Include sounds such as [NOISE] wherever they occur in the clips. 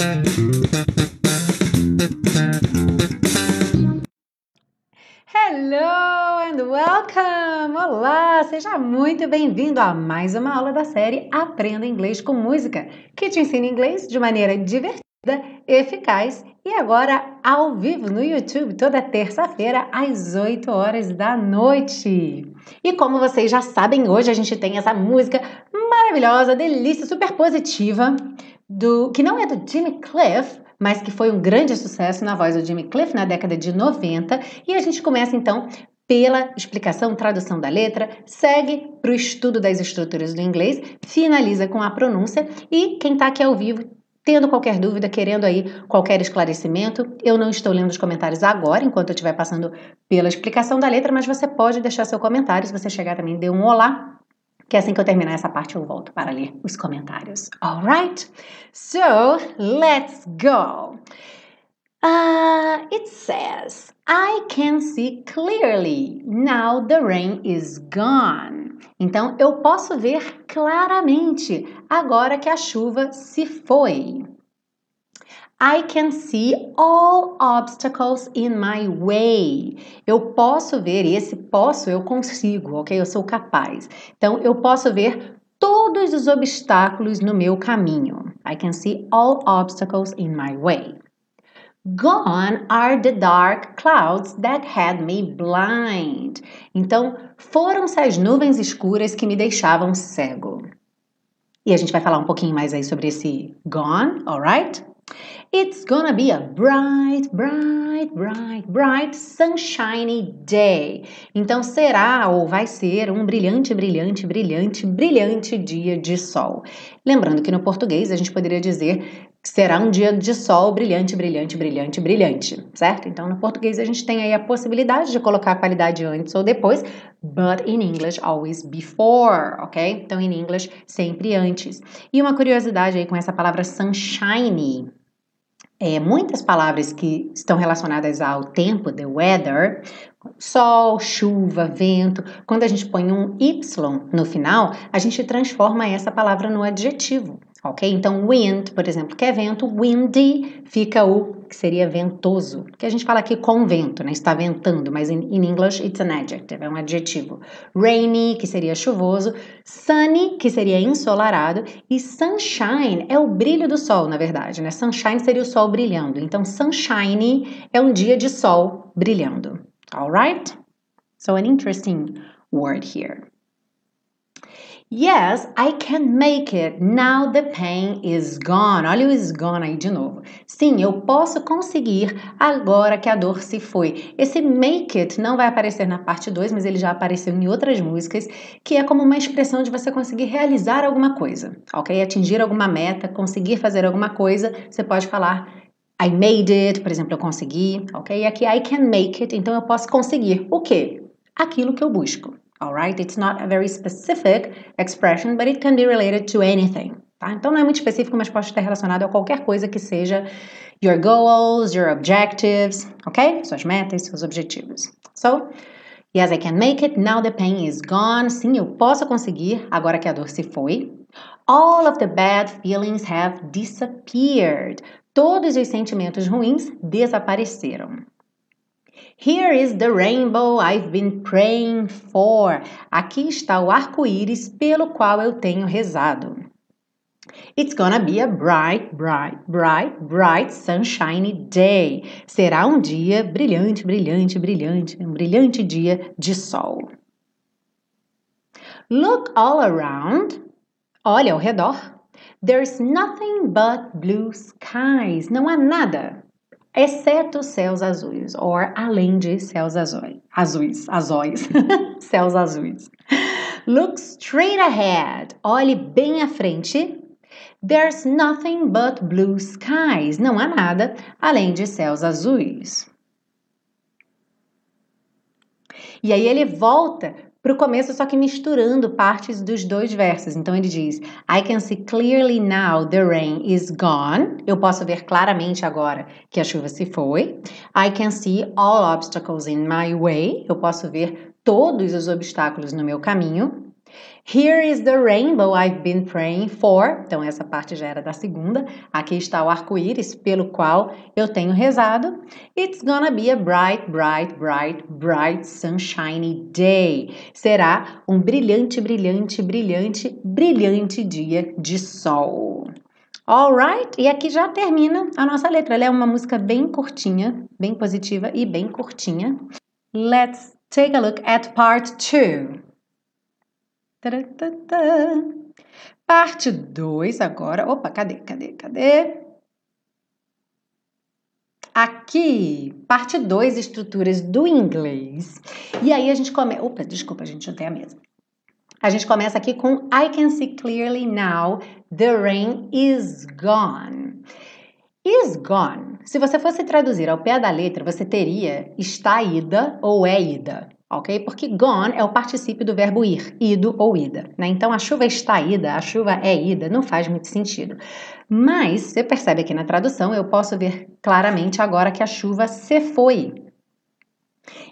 Hello and welcome! Olá, seja muito bem-vindo a mais uma aula da série Aprenda Inglês com Música, que te ensina inglês de maneira divertida, eficaz e agora ao vivo no YouTube toda terça-feira às 8 horas da noite. E como vocês já sabem, hoje a gente tem essa música maravilhosa, delícia, super positiva do que não é do Jimmy Cliff, mas que foi um grande sucesso na voz do Jimmy Cliff na década de 90. E a gente começa então pela explicação, tradução da letra, segue para o estudo das estruturas do inglês, finaliza com a pronúncia e quem está aqui ao vivo Tendo qualquer dúvida, querendo aí qualquer esclarecimento, eu não estou lendo os comentários agora, enquanto eu estiver passando pela explicação da letra, mas você pode deixar seu comentário. Se você chegar também, dê um olá que assim que eu terminar essa parte eu volto para ler os comentários. Alright? So, let's go. Uh, it says, I can see clearly. Now the rain is gone. Então, eu posso ver claramente agora que a chuva se foi. I can see all obstacles in my way. Eu posso ver, e esse posso eu consigo, ok? Eu sou capaz. Então, eu posso ver todos os obstáculos no meu caminho. I can see all obstacles in my way. Gone are the dark clouds that had me blind. Então, foram-se as nuvens escuras que me deixavam cego. E a gente vai falar um pouquinho mais aí sobre esse gone, alright? It's gonna be a bright, bright, bright, bright, sunshiny day. Então será ou vai ser um brilhante, brilhante, brilhante, brilhante dia de sol. Lembrando que no português a gente poderia dizer que será um dia de sol brilhante, brilhante, brilhante, brilhante, certo? Então no português a gente tem aí a possibilidade de colocar a qualidade antes ou depois, but in English always before, ok? Então em inglês sempre antes. E uma curiosidade aí com essa palavra sunshiny, é, muitas palavras que estão relacionadas ao tempo, the weather, sol, chuva, vento, quando a gente põe um y no final, a gente transforma essa palavra no adjetivo ok? Então, wind, por exemplo, que é vento, windy fica o que seria ventoso, que a gente fala aqui com vento, né? Está ventando, mas in, in English it's an adjective, é um adjetivo. Rainy, que seria chuvoso, sunny, que seria ensolarado, e sunshine é o brilho do sol, na verdade, né? Sunshine seria o sol brilhando. Então, sunshiny é um dia de sol brilhando. Alright? So, an interesting word here. Yes, I can make it. Now the pain is gone. Olha o is gone aí de novo. Sim, eu posso conseguir agora que a dor se foi. Esse make it não vai aparecer na parte 2, mas ele já apareceu em outras músicas, que é como uma expressão de você conseguir realizar alguma coisa, ok? Atingir alguma meta, conseguir fazer alguma coisa. Você pode falar I made it, por exemplo, eu consegui, ok? E aqui I can make it, então eu posso conseguir o quê? Aquilo que eu busco. Alright? It's not a very specific expression, but it can be related to anything. Tá? Então não é muito específico, mas pode estar relacionado a qualquer coisa que seja your goals, your objectives, ok? Suas metas, seus objetivos. So, yes, I can make it. Now the pain is gone. Sim, eu posso conseguir agora que a dor se foi. All of the bad feelings have disappeared. Todos os sentimentos ruins desapareceram. Here is the rainbow I've been praying for. Aqui está o arco-íris pelo qual eu tenho rezado. It's gonna be a bright, bright, bright, bright, sunshiny day. Será um dia brilhante, brilhante, brilhante, um brilhante dia de sol. Look all around. Olha ao redor. There's nothing but blue skies. Não há nada exceto céus azuis, or além de céus azuis, azuis, azóis, [LAUGHS] céus azuis. Look straight ahead, olhe bem à frente. There's nothing but blue skies, não há nada além de céus azuis. E aí ele volta para o começo, só que misturando partes dos dois versos. Então ele diz: I can see clearly now the rain is gone. Eu posso ver claramente agora que a chuva se foi. I can see all obstacles in my way. Eu posso ver todos os obstáculos no meu caminho. Here is the rainbow I've been praying for. Então, essa parte já era da segunda. Aqui está o arco-íris pelo qual eu tenho rezado. It's gonna be a bright, bright, bright, bright, sunshiny day. Será um brilhante, brilhante, brilhante, brilhante dia de sol. Alright? E aqui já termina a nossa letra. Ela é uma música bem curtinha, bem positiva e bem curtinha. Let's take a look at part 2. Parte 2 agora. Opa, cadê, cadê, cadê? Aqui, parte 2, estruturas do inglês. E aí a gente começa. Opa, desculpa, a gente não tem a mesma. A gente começa aqui com I can see clearly now the rain is gone. Is gone. Se você fosse traduzir ao pé da letra, você teria está ida ou é ida ok? Porque gone é o particípio do verbo ir, ido ou ida, né? Então a chuva está ida, a chuva é ida, não faz muito sentido. Mas você percebe aqui na tradução, eu posso ver claramente agora que a chuva se foi.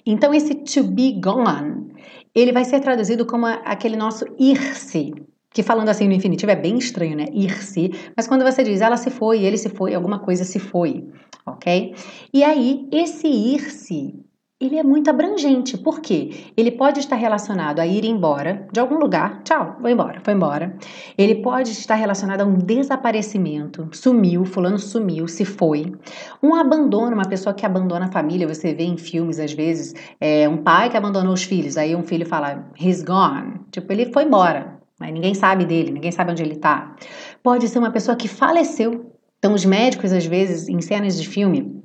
Então esse to be gone, ele vai ser traduzido como aquele nosso ir-se, que falando assim no infinitivo é bem estranho, né? Ir-se, mas quando você diz ela se foi, ele se foi, alguma coisa se foi, ok? E aí, esse ir-se ele é muito abrangente. Por quê? Ele pode estar relacionado a ir embora de algum lugar. Tchau, vou embora, foi embora. Ele pode estar relacionado a um desaparecimento. Sumiu, fulano sumiu, se foi. Um abandono, uma pessoa que abandona a família. Você vê em filmes, às vezes, é, um pai que abandonou os filhos. Aí um filho fala, he's gone. Tipo, ele foi embora. Mas ninguém sabe dele, ninguém sabe onde ele está. Pode ser uma pessoa que faleceu. Então, os médicos, às vezes, em cenas de filme,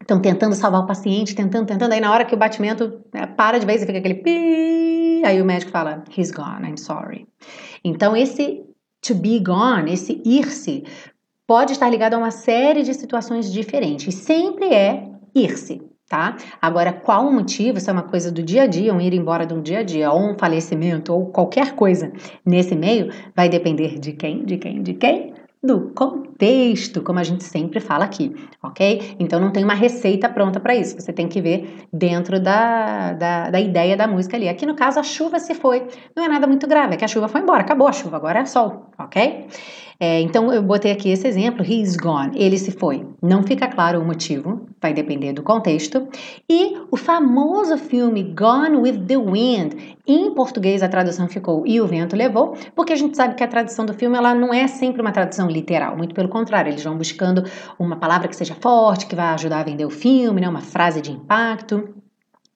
estão tentando salvar o paciente, tentando, tentando. Aí na hora que o batimento né, para de vez e fica aquele pi, aí o médico fala, he's gone, I'm sorry. Então esse to be gone, esse ir-se, pode estar ligado a uma série de situações diferentes. Sempre é ir-se. Tá? Agora, qual o motivo? Isso é uma coisa do dia a dia, um ir embora de um dia a dia, ou um falecimento, ou qualquer coisa nesse meio, vai depender de quem? De quem? De quem? Do contexto, como a gente sempre fala aqui, ok? Então não tem uma receita pronta para isso, você tem que ver dentro da, da, da, ideia da música ali. Aqui no caso, a chuva se foi, não é nada muito grave, é que a chuva foi embora, acabou a chuva, agora é sol, ok? É, então eu botei aqui esse exemplo, he's gone, ele se foi. Não fica claro o motivo, vai depender do contexto. E o famoso filme Gone with the Wind, em português a tradução ficou E o Vento Levou, porque a gente sabe que a tradução do filme ela não é sempre uma tradução literal, muito pelo contrário, eles vão buscando uma palavra que seja forte, que vai ajudar a vender o filme, né, uma frase de impacto.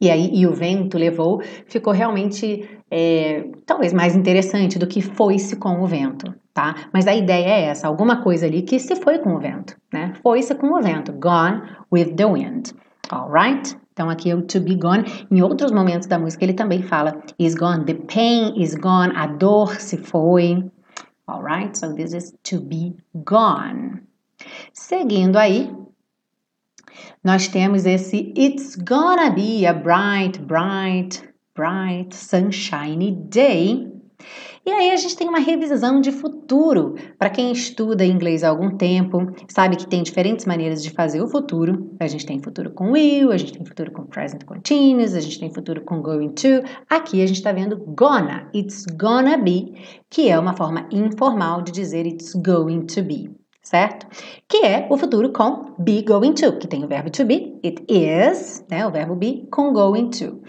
E aí, e o vento levou, ficou realmente é, talvez mais interessante do que foi-se com o vento, tá? Mas a ideia é essa, alguma coisa ali que se foi com o vento, né? Foi-se com o vento, gone with the wind, alright? Então aqui é o to be gone. Em outros momentos da música ele também fala is gone, the pain is gone, a dor se foi, alright? So this is to be gone. Seguindo aí, nós temos esse It's gonna be a bright, bright, bright, sunshiny day. E aí a gente tem uma revisão de futuro. Para quem estuda inglês há algum tempo, sabe que tem diferentes maneiras de fazer o futuro. A gente tem futuro com will, a gente tem futuro com present continuous, a gente tem futuro com going to. Aqui a gente está vendo gonna, it's gonna be, que é uma forma informal de dizer it's going to be certo? Que é o futuro com be going to, que tem o verbo to be, it is, né, o verbo be, com going to.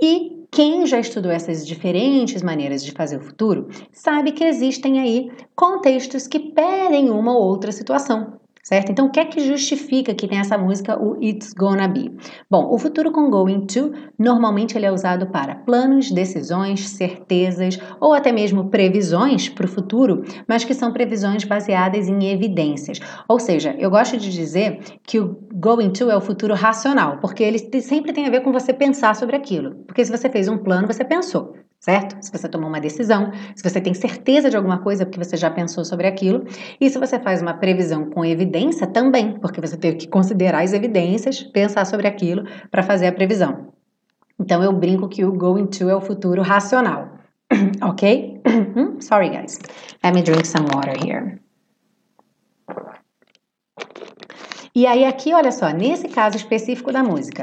E quem já estudou essas diferentes maneiras de fazer o futuro sabe que existem aí contextos que pedem uma ou outra situação certo? Então, o que é que justifica que tem essa música, o It's Gonna Be? Bom, o futuro com going to, normalmente ele é usado para planos, decisões, certezas ou até mesmo previsões para o futuro, mas que são previsões baseadas em evidências. Ou seja, eu gosto de dizer que o going to é o futuro racional, porque ele sempre tem a ver com você pensar sobre aquilo. Porque se você fez um plano, você pensou certo? Se você tomou uma decisão, se você tem certeza de alguma coisa porque você já pensou sobre aquilo, e se você faz uma previsão com evidência também, porque você teve que considerar as evidências, pensar sobre aquilo para fazer a previsão. Então eu brinco que o going to é o futuro racional. [CLEARS THROAT] ok? [CLEARS THROAT] Hum, sorry guys. Let me drink some water here. E aí aqui, olha só, nesse caso específico da música,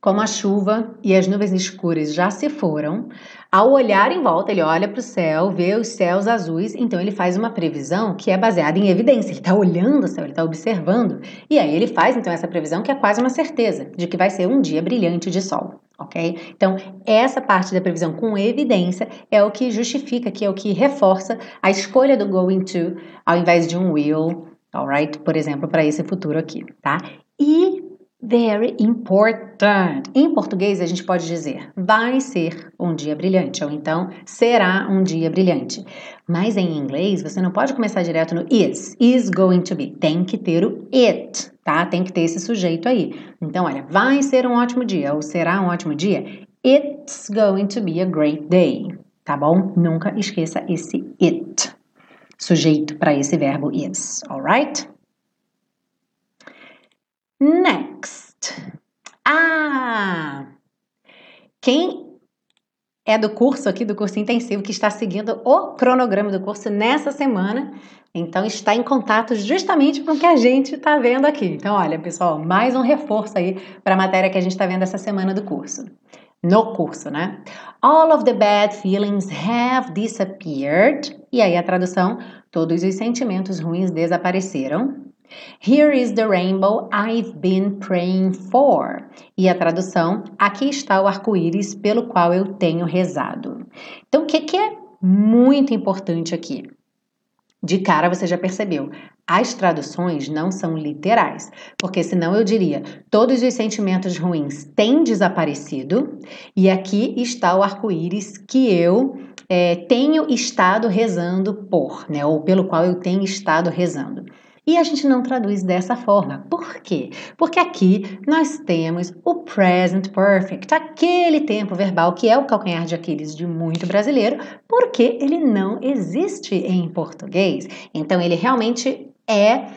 como a chuva e as nuvens escuras já se foram, ao olhar em volta, ele olha para o céu, vê os céus azuis, então ele faz uma previsão que é baseada em evidência. Ele está olhando o céu, ele está observando, e aí ele faz então essa previsão que é quase uma certeza de que vai ser um dia brilhante de sol. Ok? Então, essa parte da previsão com evidência é o que justifica, que é o que reforça a escolha do going to ao invés de um will, alright? Por exemplo, para esse futuro aqui, tá? E Very important. Em português, a gente pode dizer vai ser um dia brilhante, ou então será um dia brilhante. Mas em inglês, você não pode começar direto no is. Is going to be. Tem que ter o it, tá? Tem que ter esse sujeito aí. Então, olha, vai ser um ótimo dia, ou será um ótimo dia. It's going to be a great day, tá bom? Nunca esqueça esse it. Sujeito para esse verbo is, alright? Next. Ah! Quem é do curso aqui, do curso intensivo, que está seguindo o cronograma do curso nessa semana, então está em contato justamente com o que a gente está vendo aqui. Então, olha, pessoal, mais um reforço aí para a matéria que a gente está vendo essa semana do curso. No curso, né? All of the bad feelings have disappeared. E aí a tradução: todos os sentimentos ruins desapareceram. Here is the rainbow I've been praying for. E a tradução: aqui está o arco-íris pelo qual eu tenho rezado. Então, o que, que é muito importante aqui? De cara você já percebeu, as traduções não são literais, porque senão eu diria: todos os sentimentos ruins têm desaparecido, e aqui está o arco-íris que eu é, tenho estado rezando por, né? Ou pelo qual eu tenho estado rezando. E a gente não traduz dessa forma. Por quê? Porque aqui nós temos o present perfect, aquele tempo verbal que é o calcanhar de Aquiles de muito brasileiro, porque ele não existe em português. Então ele realmente é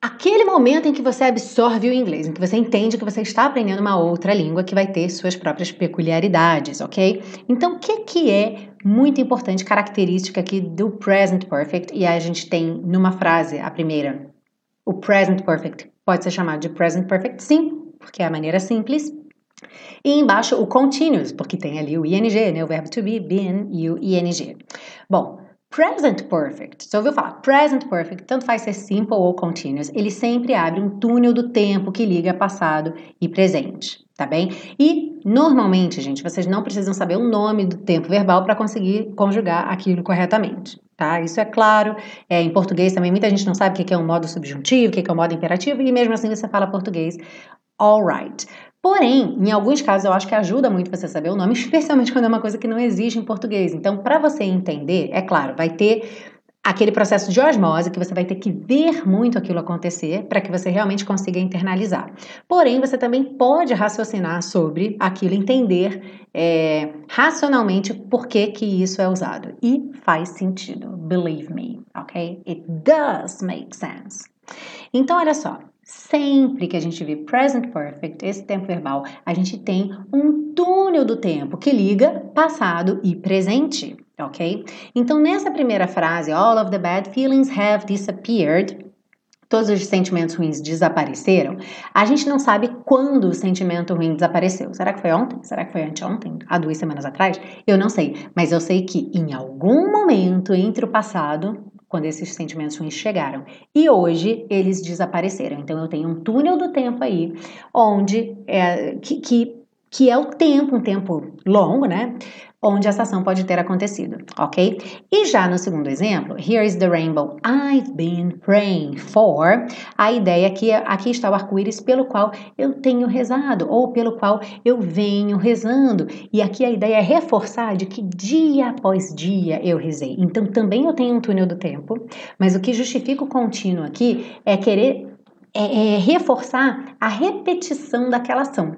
aquele momento em que você absorve o inglês, em que você entende que você está aprendendo uma outra língua que vai ter suas próprias peculiaridades, ok? Então, o que, que é muito importante, característica aqui do present perfect? E a gente tem numa frase, a primeira, o present perfect pode ser chamado de present perfect sim, porque é a maneira simples. E embaixo o continuous, porque tem ali o ing, né? O verbo to be, been e o ing. Bom, Present Perfect. Você ouviu falar? Present Perfect, tanto faz ser simple ou continuous, ele sempre abre um túnel do tempo que liga passado e presente, tá bem? E normalmente, gente, vocês não precisam saber o nome do tempo verbal para conseguir conjugar aquilo corretamente. Tá? Isso é claro. É, em português também muita gente não sabe o que é um modo subjuntivo, o que é um modo imperativo, e mesmo assim você fala português alright. Porém, em alguns casos eu acho que ajuda muito você saber o nome, [LAUGHS] especialmente quando é uma coisa que não existe em português. Então, para você entender, é claro, vai ter aquele processo de osmose que você vai ter que ver muito aquilo acontecer para que você realmente consiga internalizar. Porém, você também pode raciocinar sobre aquilo, entender é, racionalmente por que, que isso é usado. E faz sentido, believe me, ok? It does make sense. Então, olha só, Sempre que a gente vê present perfect, esse tempo verbal, a gente tem um túnel do tempo que liga passado e presente, ok? Então, nessa primeira frase, all of the bad feelings have disappeared, todos os sentimentos ruins desapareceram, a gente não sabe quando o sentimento ruim desapareceu. Será que foi ontem? Será que foi anteontem? Há duas semanas atrás? Eu não sei, mas eu sei que em algum momento entre o passado quando esses sentimentos ruins chegaram. E hoje eles desapareceram. Então eu tenho um túnel do tempo aí, onde é, que, que, que é o tempo, um tempo longo, né? Onde essa ação pode ter acontecido, ok? E já no segundo exemplo, here is the rainbow I've been praying for. A ideia é que aqui está o arco-íris pelo qual eu tenho rezado ou pelo qual eu venho rezando. E aqui a ideia é reforçar de que dia após dia eu rezei. Então também eu tenho um túnel do tempo, mas o que justifica o contínuo aqui é querer é, é reforçar a repetição daquela ação.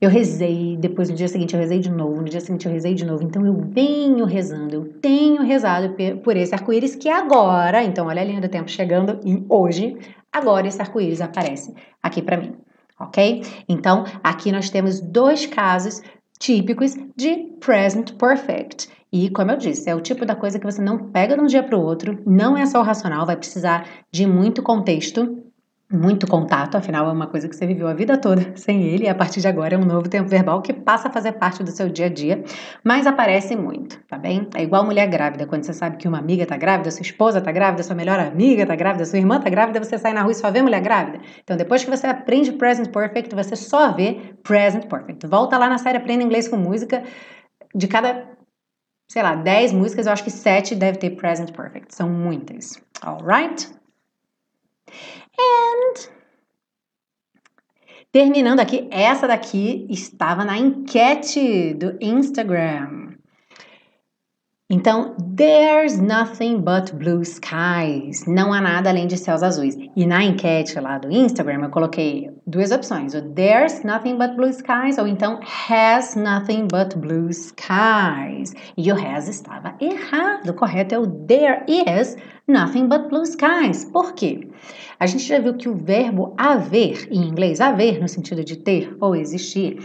Eu rezei, depois no dia seguinte eu rezei de novo, no dia seguinte eu rezei de novo. Então eu venho rezando, eu tenho rezado por esse arco-íris que agora, então olha a linha do tempo chegando e hoje, agora esse arco-íris aparece aqui para mim, ok? Então aqui nós temos dois casos típicos de present perfect. E, como eu disse, é o tipo da coisa que você não pega de um dia para o outro, não é só o racional, vai precisar de muito contexto muito contato, afinal é uma coisa que você viveu a vida toda [LAUGHS] sem ele, e a partir de agora é um novo tempo verbal que passa a fazer parte do seu dia a dia, mas aparece muito, tá bem? É igual mulher grávida, quando você sabe que uma amiga tá grávida, sua esposa tá grávida, sua melhor amiga tá grávida, sua irmã tá grávida, você sai na rua e só vê mulher grávida. Então depois que você aprende present perfect, você só vê present perfect. Volta lá na série Aprenda Inglês com Música, de cada, sei lá, 10 músicas, eu acho que 7 deve ter present perfect, são muitas. Alright? And terminando aqui, essa daqui estava na enquete do Instagram. Então, there's nothing but blue skies. Não há nada além de céus azuis. E na enquete lá do Instagram eu coloquei duas opções: o there's nothing but blue skies ou então has nothing but blue skies. E o has estava errado. O correto é o there is nothing but blue skies. Por quê? A gente já viu que o verbo haver, em inglês, haver no sentido de ter ou existir,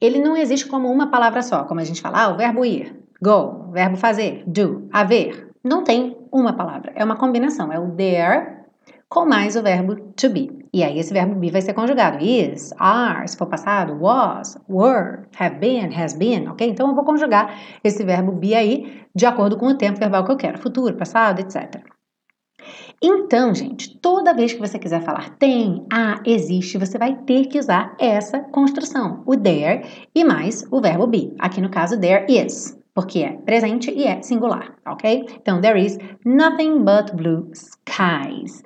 ele não existe como uma palavra só, como a gente fala, ah, o verbo ir Go, verbo fazer, do, haver. Não tem uma palavra, é uma combinação, é o there com mais o verbo to be. E aí esse verbo be vai ser conjugado. Is, are, se for passado, was, were, have been, has been, ok? Então eu vou conjugar esse verbo be aí de acordo com o tempo verbal que eu quero, futuro, passado, etc. Então, gente, toda vez que você quiser falar tem, há, existe, você vai ter que usar essa construção, o there e mais o verbo be. Aqui no caso, there is porque é presente e é singular, ok? Então, there is nothing but blue skies.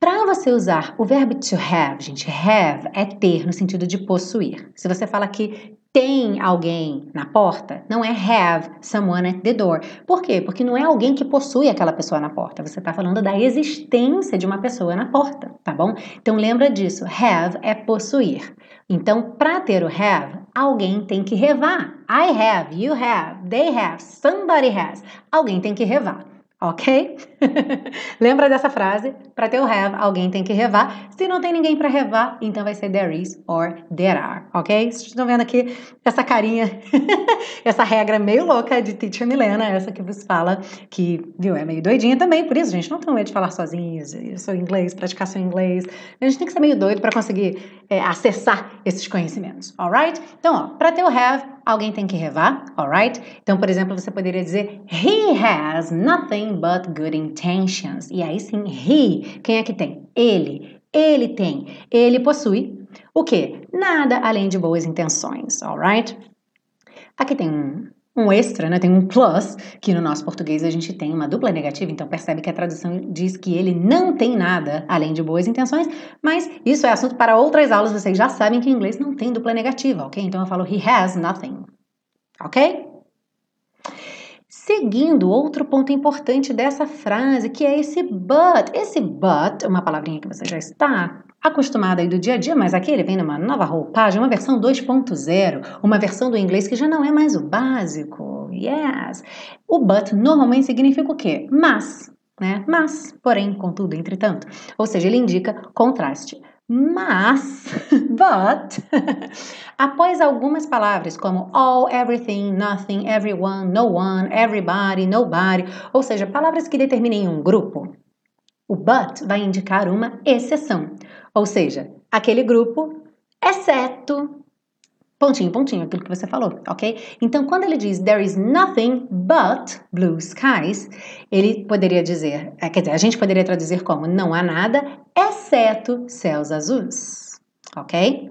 Para você usar o verbo to have, gente, have é ter no sentido de possuir. Se você fala que tem alguém na porta, não é have someone at the door. Por quê? Porque não é alguém que possui aquela pessoa na porta. Você está falando da existência de uma pessoa na porta, tá bom? Então lembra disso. Have é possuir. Então, para ter o have, alguém tem que revar. I have, you have, they have, somebody has. Alguém tem que revar ok? [LAUGHS] Lembra dessa frase? Para ter o have, alguém tem que revar. Se não tem ninguém para revar, então vai ser there is or there are, ok? Vocês estão vendo aqui essa carinha, [LAUGHS] essa regra meio louca de Teacher Milena, essa que vos fala, que, viu, é meio doidinha também, por isso, gente, não tem medo de falar sozinhos, seu inglês, praticar seu inglês. A gente tem que ser meio doido para conseguir é, acessar esses conhecimentos, alright? Então, ó, para ter o have, alguém tem que revar, alright? Então, por exemplo, você poderia dizer He has nothing but good intentions. E aí sim, he, quem é que tem? Ele. Ele tem. Ele possui o quê? Nada além de boas intenções, alright? Aqui tem um um extra, né? Tem um plus, que no nosso português a gente tem uma dupla negativa, então percebe que a tradução diz que ele não tem nada além de boas intenções, mas isso é assunto para outras aulas, vocês já sabem que em inglês não tem dupla negativa, ok? Então eu falo he has nothing, ok? Seguindo, outro ponto importante dessa frase, que é esse but. Esse but, uma palavrinha que você já está acostumada aí do dia a dia, mas aqui ele vem numa nova roupagem, uma versão 2.0, uma versão do inglês que já não é mais o básico. Yes. O but normalmente significa o quê? Mas, né? Mas, porém, contudo, entretanto. Ou seja, ele indica contraste. Mas, [LAUGHS] but, [LAUGHS] após algumas palavras como all, everything, nothing, everyone, no one, everybody, nobody, ou seja, palavras que determinem um grupo, o but vai indicar uma exceção. Ou seja, aquele grupo, exceto pontinho, pontinho, aquilo que você falou, ok? Então, quando ele diz there is nothing but blue skies, ele poderia dizer, é, quer dizer, a gente poderia traduzir como não há nada exceto céus azuis, ok?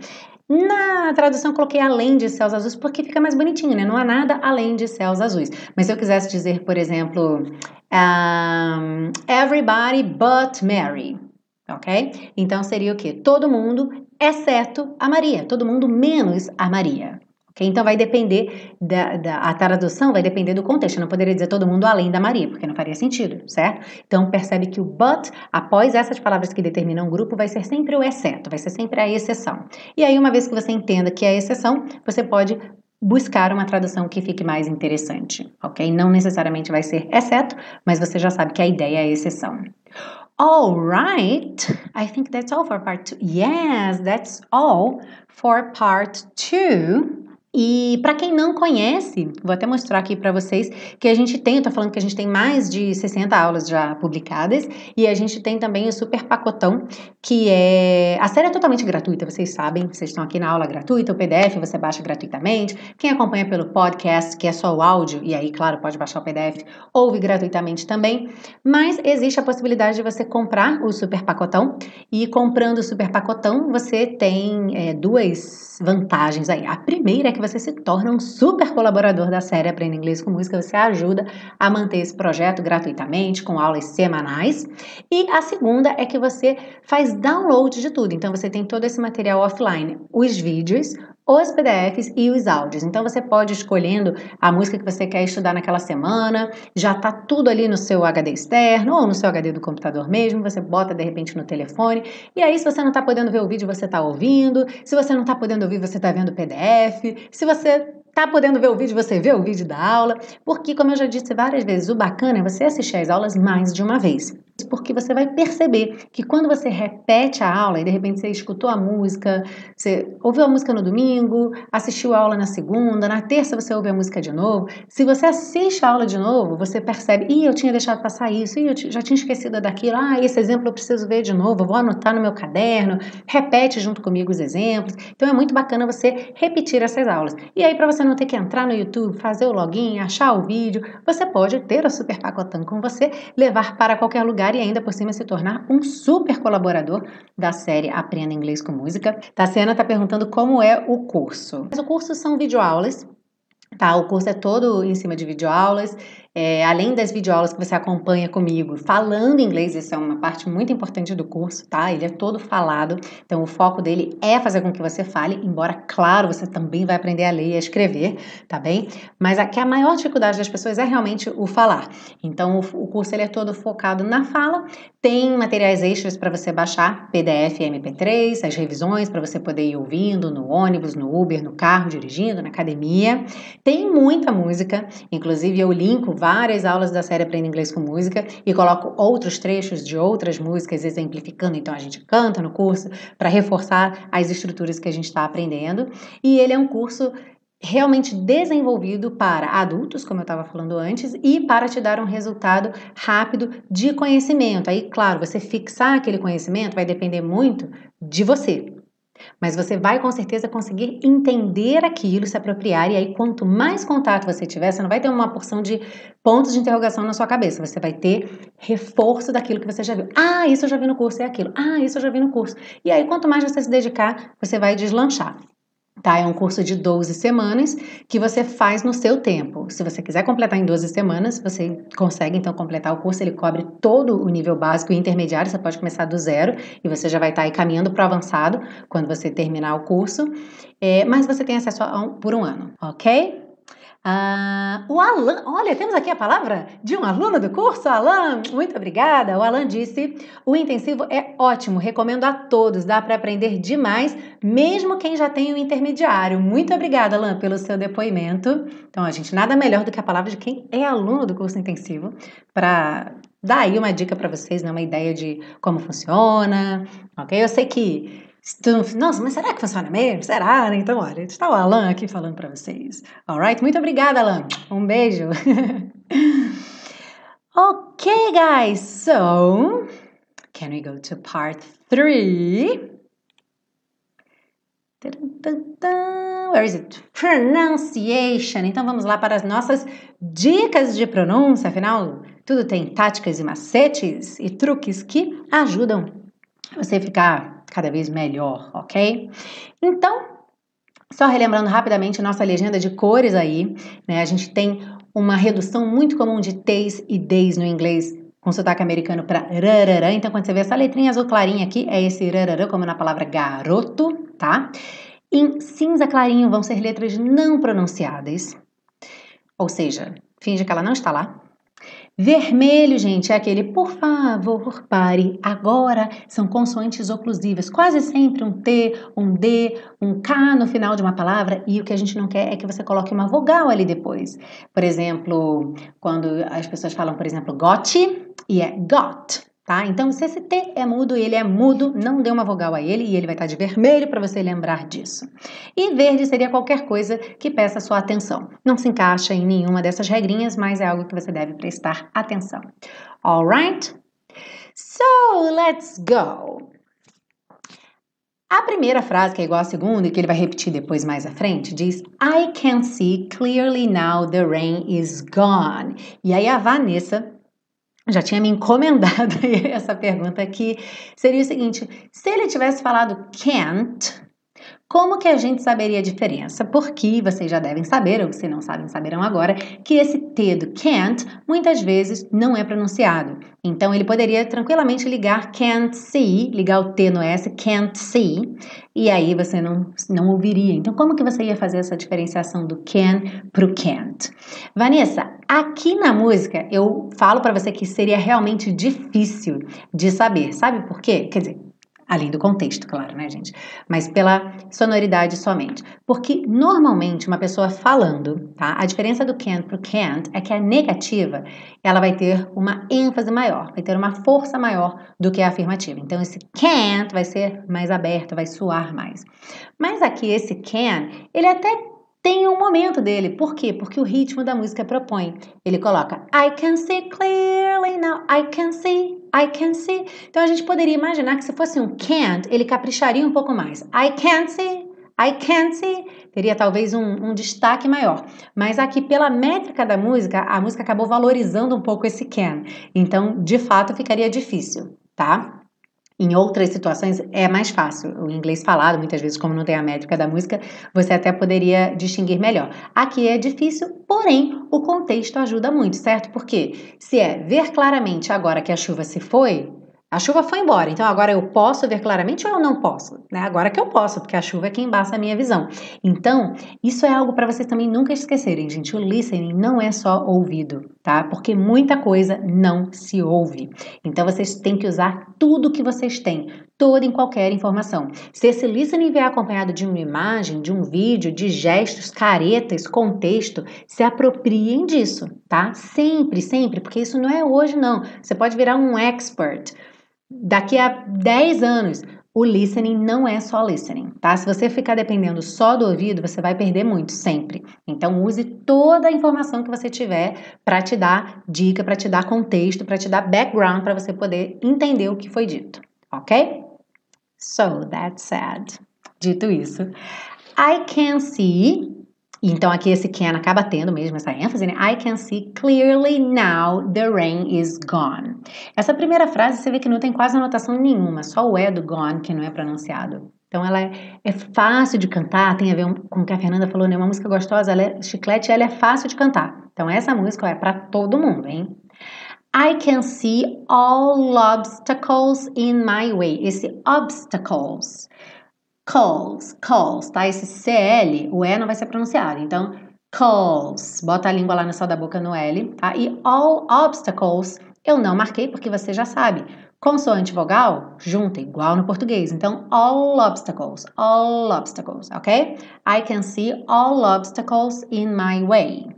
Na tradução coloquei além de céus azuis porque fica mais bonitinho, né? Não há nada além de céus azuis. Mas se eu quisesse dizer, por exemplo, um, everybody but Mary, ok? Então seria o quê? Todo mundo exceto a Maria, todo mundo menos a Maria. Então vai depender da, da, a tradução vai depender do contexto. Eu não poderia dizer todo mundo além da Maria, porque não faria sentido, certo? Então percebe que o but, após essas palavras que determinam o grupo, vai ser sempre o exceto, vai ser sempre a exceção. E aí, uma vez que você entenda que é a exceção, você pode buscar uma tradução que fique mais interessante, ok? Não necessariamente vai ser exceto, mas você já sabe que a ideia é a exceção. All right, I think that's all for part two. Yes, that's all for part two. E para quem não conhece, vou até mostrar aqui para vocês que a gente tem, eu tô falando que a gente tem mais de 60 aulas já publicadas e a gente tem também o super pacotão, que é a série é totalmente gratuita, vocês sabem, vocês estão aqui na aula gratuita, o PDF você baixa gratuitamente. Quem acompanha pelo podcast, que é só o áudio, e aí, claro, pode baixar o PDF, ouve gratuitamente também. Mas existe a possibilidade de você comprar o super pacotão e comprando o super pacotão você tem é, duas vantagens aí. A primeira é que você se torna um super colaborador da série Aprenda Inglês com Música, você ajuda a manter esse projeto gratuitamente, com aulas semanais. E a segunda é que você faz download de tudo, então você tem todo esse material offline, os vídeos, os PDFs e os áudios. Então você pode ir escolhendo a música que você quer estudar naquela semana, já tá tudo ali no seu HD externo ou no seu HD do computador mesmo, você bota de repente no telefone. E aí se você não tá podendo ver o vídeo, você tá ouvindo. Se você não tá podendo ouvir, você tá vendo o PDF. Se você tá podendo ver o vídeo, você vê o vídeo da aula, porque como eu já disse várias vezes, o bacana é você assistir as aulas mais de uma vez porque você vai perceber que quando você repete a aula e de repente você escutou a música, você ouviu a música no domingo, assistiu a aula na segunda, na terça você ouve a música de novo. Se você assiste a aula de novo, você percebe, ih, eu tinha deixado passar isso, ih, eu já tinha esquecido daquilo, ah, esse exemplo eu preciso ver de novo, vou anotar no meu caderno, repete junto comigo os exemplos. Então é muito bacana você repetir essas aulas. E aí, para você não ter que entrar no YouTube, fazer o login, achar o vídeo, você pode ter o Super Pacotão com você, levar para qualquer lugar e ainda por cima se tornar um super colaborador da série Aprenda Inglês com Música. Tassiana está perguntando como é o curso. Mas o curso são videoaulas, tá? O curso é todo em cima de videoaulas. É, além das videoaulas que você acompanha comigo falando inglês, isso é uma parte muito importante do curso, tá? Ele é todo falado, então o foco dele é fazer com que você fale, embora, claro, você também vai aprender a ler e a escrever, tá bem? Mas aqui a maior dificuldade das pessoas é realmente o falar. Então o, o curso ele é todo focado na fala, tem materiais extras para você baixar, PDF e MP3, as revisões para você poder ir ouvindo no ônibus, no Uber, no carro, dirigindo, na academia. Tem muita música, inclusive eu linko várias aulas da série Aprenda Inglês com Música e coloco outros trechos de outras músicas exemplificando. Então a gente canta no curso para reforçar as estruturas que a gente está aprendendo. E ele é um curso realmente desenvolvido para adultos, como eu estava falando antes, e para te dar um resultado rápido de conhecimento. Aí, claro, você fixar aquele conhecimento vai depender muito de você. Mas você vai com certeza conseguir entender aquilo, se apropriar, e aí quanto mais contato você tiver, você não vai ter uma porção de pontos de interrogação na sua cabeça, você vai ter reforço daquilo que você já viu. Ah, isso eu já vi no curso, é aquilo. Ah, isso eu já vi no curso. E aí, quanto mais você se dedicar, você vai deslanchar. Tá? É um curso de 12 semanas que você faz no seu tempo. Se você quiser completar em 12 semanas, você consegue então completar o curso. Ele cobre todo o nível básico e intermediário. Você pode começar do zero e você já vai estar aí caminhando para o avançado quando você terminar o curso. É, mas você tem acesso a um, por um ano, ok? Ah, o Alan, olha, temos aqui a palavra de um aluno do curso, Alan. Muito obrigada. O Alan disse: o intensivo é ótimo, recomendo a todos, dá para aprender demais, mesmo quem já tem o intermediário. Muito obrigada, Alan, pelo seu depoimento. Então, a gente nada melhor do que a palavra de quem é aluno do curso intensivo para dar aí uma dica para vocês, né, uma ideia de como funciona, ok? Eu sei que nossa, mas será que funciona mesmo? Será? Né? Então, olha, está o Alan aqui falando para vocês. Alright? Muito obrigada, Alan. Um beijo. [LAUGHS] okay, guys. So, can we go to part three? Where is it? Pronunciation. Então vamos lá para as nossas dicas de pronúncia. Afinal, tudo tem táticas e macetes e truques que ajudam você a ficar cada vez melhor, ok? Então, só relembrando rapidamente nossa legenda de cores aí, né? A gente tem uma redução muito comum de T's e D's no inglês com sotaque americano para rararã. Então, quando você vê essa letrinha azul clarinha aqui, é esse rararã, como na palavra garoto, tá? Em cinza clarinho vão ser letras não pronunciadas, ou seja, finge que ela não está lá, Vermelho, gente, é aquele por favor, pare. Agora são consoantes oclusivas, quase sempre um T, um D, um K no final de uma palavra, e o que a gente não quer é que você coloque uma vogal ali depois. Por exemplo, quando as pessoas falam, por exemplo, got, e é got. Tá? Então, se esse T é mudo, ele é mudo, não dê uma vogal a ele e ele vai estar de vermelho para você lembrar disso. E verde seria qualquer coisa que peça sua atenção. Não se encaixa em nenhuma dessas regrinhas, mas é algo que você deve prestar atenção. Alright? So, let's go! A primeira frase, que é igual à segunda e que ele vai repetir depois mais à frente, diz I can see clearly now the rain is gone. E aí a Vanessa já tinha me encomendado [LAUGHS] essa pergunta aqui. Seria o seguinte: se ele tivesse falado can't, como que a gente saberia a diferença? Porque vocês já devem saber, ou se não sabem, saberão agora, que esse T do can't muitas vezes não é pronunciado. Então ele poderia tranquilamente ligar can't see, ligar o T no S, can't see, e aí você não, não ouviria. Então como que você ia fazer essa diferenciação do can pro can't? Vanessa, aqui na música eu falo para você que seria realmente difícil de saber. Sabe por quê? Quer dizer, Além do contexto, claro, né, gente? Mas pela sonoridade somente. Porque normalmente uma pessoa falando, tá? A diferença do can pro can't é que a negativa, ela vai ter uma ênfase maior, vai ter uma força maior do que a afirmativa. Então esse can't vai ser mais aberto, vai soar mais. Mas aqui esse can, ele até tem um momento dele. Por quê? Porque o ritmo da música propõe. Ele coloca I can see clearly now, I can see, I can see. Então a gente poderia imaginar que se fosse um can't, ele capricharia um pouco mais. I can't see, I can't see. Teria talvez um, um destaque maior. Mas aqui, pela métrica da música, a música acabou valorizando um pouco esse can. Então, de fato, ficaria difícil, tá? Em outras situações é mais fácil. O inglês falado, muitas vezes, como não tem a métrica da música, você até poderia distinguir melhor. Aqui é difícil, porém o contexto ajuda muito, certo? Porque se é ver claramente agora que a chuva se foi, a chuva foi embora, então agora eu posso ver claramente ou eu não posso? Né? Agora que eu posso, porque a chuva é quem embaça a minha visão. Então, isso é algo para vocês também nunca esquecerem, gente. O listening não é só ouvido, tá? Porque muita coisa não se ouve. Então, vocês têm que usar tudo que vocês têm, toda e qualquer informação. Se esse listening vier acompanhado de uma imagem, de um vídeo, de gestos, caretas, contexto, se apropriem disso, tá? Sempre, sempre, porque isso não é hoje, não. Você pode virar um expert daqui a 10 anos, o listening não é só listening, tá? Se você ficar dependendo só do ouvido, você vai perder muito sempre. Então use toda a informação que você tiver para te dar dica, para te dar contexto, para te dar background para você poder entender o que foi dito, ok? So that said, dito isso, I can see então aqui esse can acaba tendo mesmo essa ênfase, né? I can see clearly now the rain is gone. Essa primeira frase você vê que não tem quase anotação nenhuma, só o é do gone que não é pronunciado. Então ela é, é fácil de cantar, tem a ver com o que a Fernanda falou, né? Uma música gostosa, ela é chiclete, ela é fácil de cantar. Então essa música é para todo mundo, hein? I can see all obstacles in my way. Esse obstacles calls, calls, tá? Esse CL, o E não vai ser pronunciado. Então, calls, bota a língua lá no céu da boca no L, tá? E all obstacles, eu não marquei porque você já sabe. Consoante vogal, junta, igual no português. Então, all obstacles, all obstacles, ok? I can see all obstacles in my way.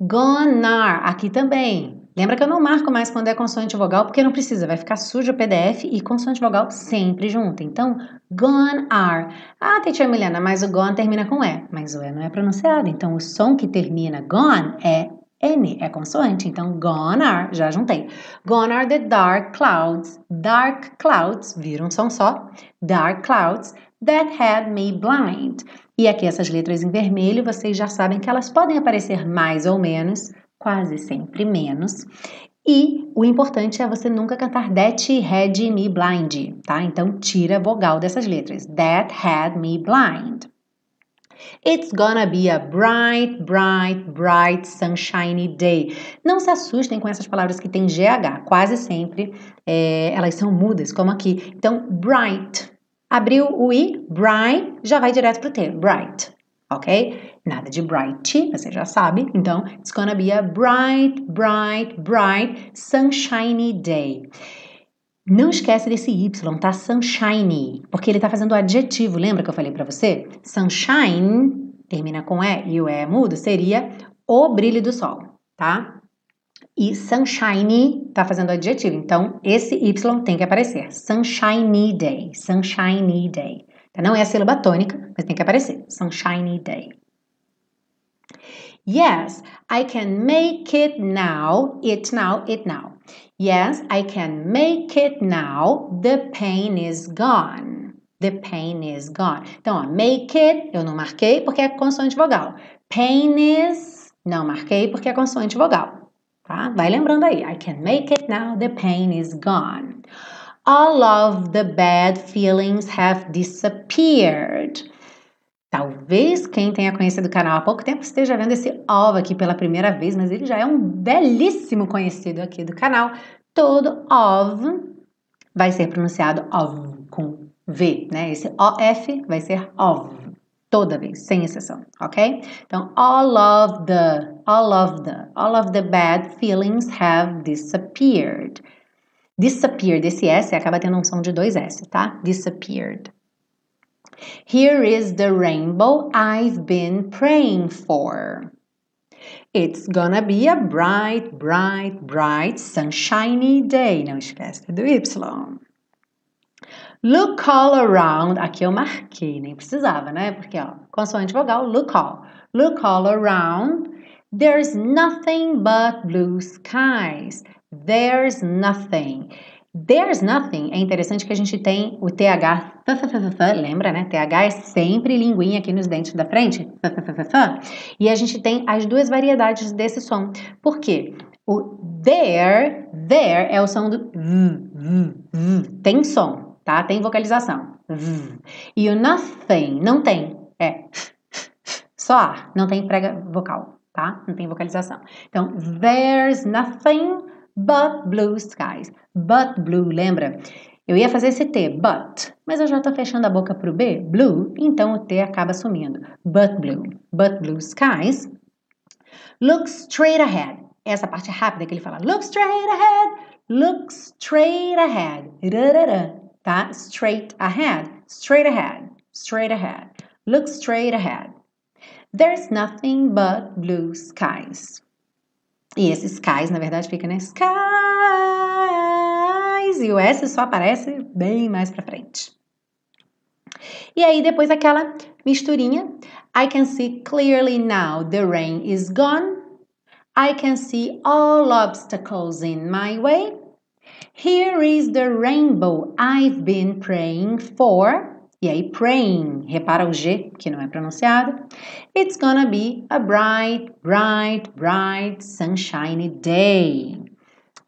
Gonna, aqui também. Lembra que eu não marco mais quando é consoante vogal, porque não precisa, vai ficar sujo o PDF e consoante vogal sempre junto. Então, gone are. Ah, teacher Milena, mas o gone termina com E, mas o E não é pronunciado. Então, o som que termina gone é N, é consoante. Então, gone are, já juntei. Gone are the dark clouds. Dark clouds, viram um som só? Dark clouds that had me blind. E aqui essas letras em vermelho, vocês já sabem que elas podem aparecer mais ou menos quase sempre menos. E o importante é você nunca cantar that had me blind, tá? Então tira a vogal dessas letras. That had me blind. It's gonna be a bright, bright, bright, sunshiny day. Não se assustem com essas palavras que têm GH. Quase sempre é, elas são mudas, como aqui. Então, bright. Abriu o I, bright, já vai direto pro T. Bright ok? Nada de bright, você já sabe. Então, it's gonna be a bright, bright, bright, sunshiny day. Não esquece desse Y, tá? Sunshiny, porque ele tá fazendo adjetivo. Lembra que eu falei para você? Sunshine termina com E e o E é mudo, seria o brilho do sol, tá? E sunshiny tá fazendo adjetivo, então esse Y tem que aparecer. Sunshiny day, sunshiny day. Então, não é a sílaba tônica, mas tem que aparecer. Sunshiny day. Yes, I can make it now, it now, it now. Yes, I can make it now, the pain is gone. The pain is gone. Então, ó, make it, eu não marquei porque é consoante vogal. Pain is, não marquei porque é consoante vogal. Tá? Vai lembrando aí. I can make it now, the pain is gone. All of the bad feelings have disappeared. Talvez quem tenha conhecido o canal há pouco tempo esteja vendo esse all aqui pela primeira vez, mas ele já é um belíssimo conhecido aqui do canal. Todo of vai ser pronunciado of com V, né? Esse OF vai ser of toda vez, sem exceção, ok? Então, all of the, all of the, all of the bad feelings have disappeared. Disappeared, esse S acaba tendo um som de dois S, tá? Disappeared. Here is the rainbow I've been praying for. It's gonna be a bright, bright, bright, sunshiny day. Não esquece do Y. Look all around. Aqui eu marquei, nem precisava, né? Porque, ó, consoante vogal, look all. Look all around. There's nothing but blue skies. There's nothing. There's nothing. É interessante que a gente tem o TH, lembra, né? TH é sempre linguinha aqui nos dentes da frente. E a gente tem as duas variedades desse som. Por quê? O there, there é o som do tem som tá? Tem vocalização. E o nothing não tem. É só ar, não tem prega vocal, tá? Não tem vocalização. Então, there's nothing but blue skies. But blue, lembra? Eu ia fazer esse T, but, mas eu já tô fechando a boca pro B, blue, então o T acaba sumindo. But blue. But blue skies. Look straight ahead. Essa parte rápida que ele fala. Look straight ahead. Look straight ahead tá? Straight ahead, straight ahead, straight ahead. Look straight ahead. There's nothing but blue skies. E esse skies, na verdade, fica, né? Skies! E o S só aparece bem mais pra frente. E aí, depois aquela misturinha. I can see clearly now the rain is gone. I can see all obstacles in my way. Here is the rainbow I've been praying for. E aí, praying, repara o G, que não é pronunciado. It's gonna be a bright, bright, bright, sunshiny day.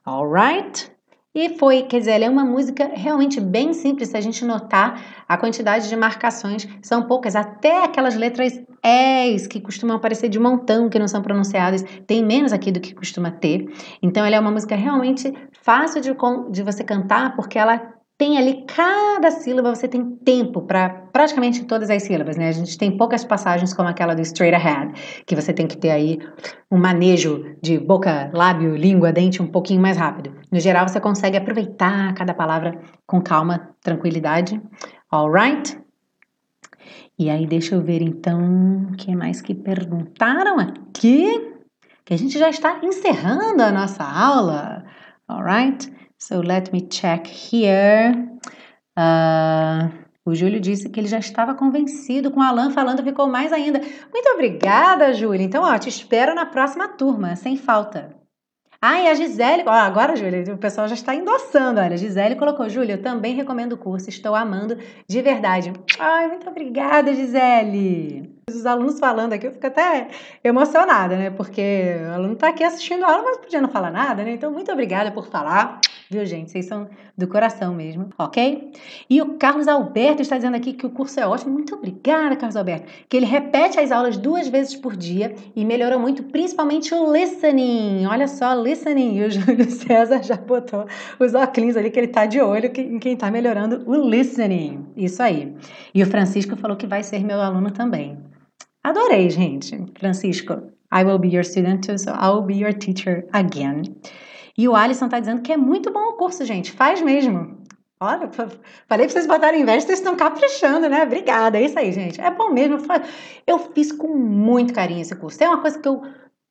Alright? E foi, quer dizer, ela é uma música realmente bem simples, se a gente notar a quantidade de marcações, são poucas, até aquelas letras S que costumam aparecer de montão, que não são pronunciadas, tem menos aqui do que costuma ter. Então, ela é uma música realmente fácil de, de você cantar, porque ela tem ali cada sílaba, você tem tempo para praticamente todas as sílabas, né? A gente tem poucas passagens como aquela do straight ahead, que você tem que ter aí um manejo de boca, lábio, língua, dente um pouquinho mais rápido. No geral, você consegue aproveitar cada palavra com calma, tranquilidade. Alright? E aí, deixa eu ver então o que mais que perguntaram aqui. Que a gente já está encerrando a nossa aula. Alright? So let me check here. Uh, o Júlio disse que ele já estava convencido com o Alan falando, ficou mais ainda. Muito obrigada, Júlio. Então, ó, te espero na próxima turma, sem falta. Ah, e a Gisele, ó, agora, Júlia, o pessoal já está endossando. Olha, a Gisele colocou, Júlia, eu também recomendo o curso, estou amando de verdade. Ai, muito obrigada, Gisele. Os alunos falando aqui, eu fico até emocionada, né? Porque o aluno está aqui assistindo a aula, mas podia não falar nada, né? Então, muito obrigada por falar. Viu, gente? Vocês são do coração mesmo, ok? E o Carlos Alberto está dizendo aqui que o curso é ótimo. Muito obrigada, Carlos Alberto. Que ele repete as aulas duas vezes por dia e melhorou muito, principalmente o listening. Olha só, listening. E o [LAUGHS] Júlio César já botou os óculos ali que ele tá de olho em quem tá melhorando o listening. Isso aí. E o Francisco falou que vai ser meu aluno também. Adorei, gente. Francisco, I will be your student too, so I will be your teacher again. E o Alisson tá dizendo que é muito bom o curso, gente. Faz mesmo. Olha, falei pra vocês botarem inveja, vocês estão caprichando, né? Obrigada, é isso aí, gente. É bom mesmo. Eu fiz com muito carinho esse curso. É uma coisa que eu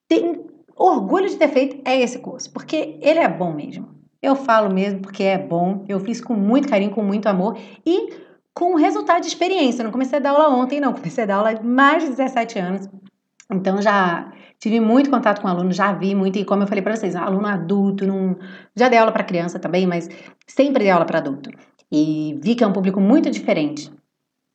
tenho orgulho de ter feito é esse curso, porque ele é bom mesmo. Eu falo mesmo porque é bom, eu fiz com muito carinho, com muito amor e com resultado de experiência. Eu não comecei a dar aula ontem, não, comecei a dar aula há mais de 17 anos. Então já tive muito contato com aluno, já vi muito, e como eu falei para vocês, aluno adulto, não... já dei aula para criança também, mas sempre dei aula para adulto. E vi que é um público muito diferente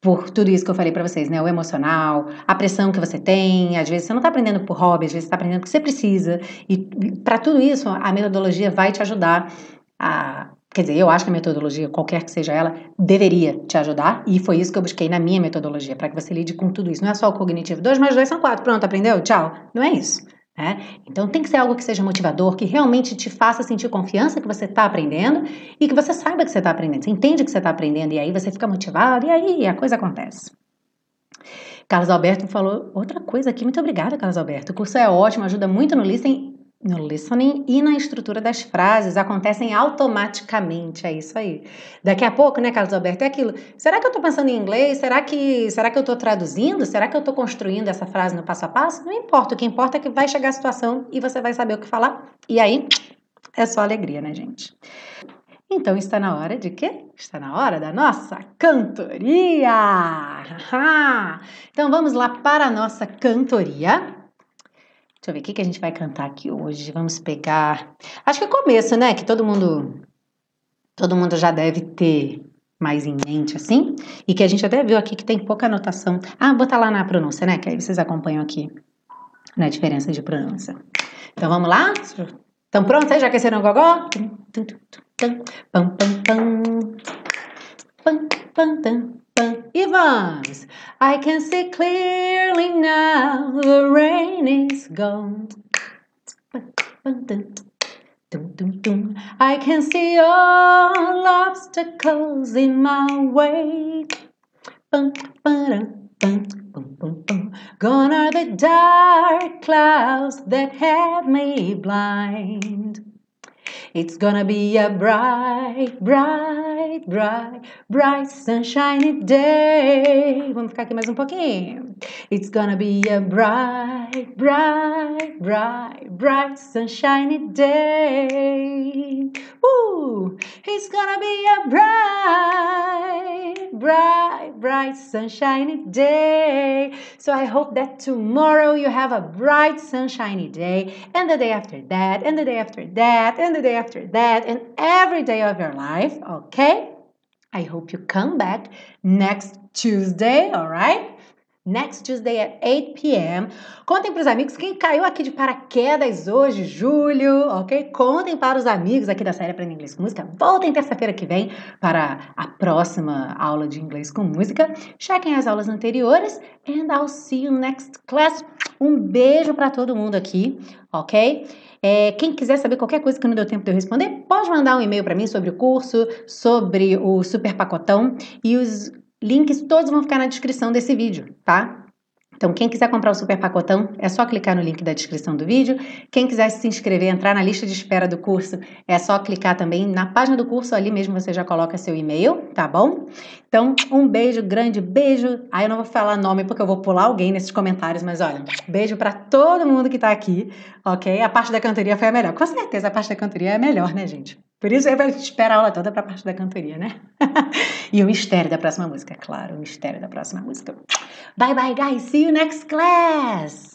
por tudo isso que eu falei para vocês, né? O emocional, a pressão que você tem, às vezes você não está aprendendo por hobby, às vezes você está aprendendo porque você precisa. E para tudo isso, a metodologia vai te ajudar a. Quer dizer, eu acho que a metodologia, qualquer que seja ela, deveria te ajudar, e foi isso que eu busquei na minha metodologia, para que você lide com tudo isso. Não é só o cognitivo 2 mais 2 são 4, pronto, aprendeu? Tchau. Não é isso. Né? Então tem que ser algo que seja motivador, que realmente te faça sentir confiança que você está aprendendo e que você saiba que você está aprendendo. Você entende que você está aprendendo e aí você fica motivado e aí a coisa acontece. Carlos Alberto falou outra coisa aqui. Muito obrigada, Carlos Alberto. O curso é ótimo, ajuda muito no listening no listening e na estrutura das frases acontecem automaticamente, é isso aí. Daqui a pouco, né, Carlos Alberto, é aquilo. Será que eu estou pensando em inglês? Será que, será que eu estou traduzindo? Será que eu estou construindo essa frase no passo a passo? Não importa, o que importa é que vai chegar a situação e você vai saber o que falar. E aí, é só alegria, né, gente? Então está na hora de quê? Está na hora da nossa cantoria! Então vamos lá para a nossa cantoria. Deixa eu ver o que, que a gente vai cantar aqui hoje. Vamos pegar. Acho que é começo, né? Que todo mundo. Todo mundo já deve ter mais em mente, assim. E que a gente até viu aqui que tem pouca anotação. Ah, botar lá na pronúncia, né? Que aí vocês acompanham aqui na diferença de pronúncia. Então vamos lá? Estão prontos aí? Já aqueceram o gogó? Pam, pam, pam. Pam, pam, pam. Evans, I can see clearly now the rain is gone. I can see all obstacles in my way. Gone are the dark clouds that had me blind. It's gonna be a bright, bright, bright, bright, sunshiny day. Vamos ficar aqui mais um pouquinho. It's gonna be a bright, bright, bright, bright, sunshiny day. Ooh, it's gonna be a bright, bright, bright, sunshiny day. So I hope that tomorrow you have a bright, sunshiny day, and the day after that, and the day after that, and the day after that, and every day of your life, okay? I hope you come back next Tuesday, all right? Next Tuesday at 8 p.m. Contem para os amigos quem caiu aqui de paraquedas hoje, julho, ok? Contem para os amigos aqui da série Aprenda Inglês com Música. Voltem terça-feira que vem para a próxima aula de inglês com música. Chequem as aulas anteriores and I'll see you next class. Um beijo para todo mundo aqui, ok? É, quem quiser saber qualquer coisa que não deu tempo de eu responder, pode mandar um e-mail para mim sobre o curso, sobre o super pacotão e os Links todos vão ficar na descrição desse vídeo, tá? Então, quem quiser comprar o super pacotão, é só clicar no link da descrição do vídeo. Quem quiser se inscrever, entrar na lista de espera do curso, é só clicar também na página do curso, ali mesmo você já coloca seu e-mail, tá bom? Então, um beijo, grande beijo. Aí eu não vou falar nome porque eu vou pular alguém nesses comentários, mas olha, beijo para todo mundo que tá aqui, ok? A parte da cantoria foi a melhor. Com certeza a parte da cantoria é a melhor, né, gente? Por isso a gente espera a aula toda para a parte da cantoria, né? [LAUGHS] e o mistério da próxima música, claro, o mistério da próxima música. Bye bye, guys. See you next class.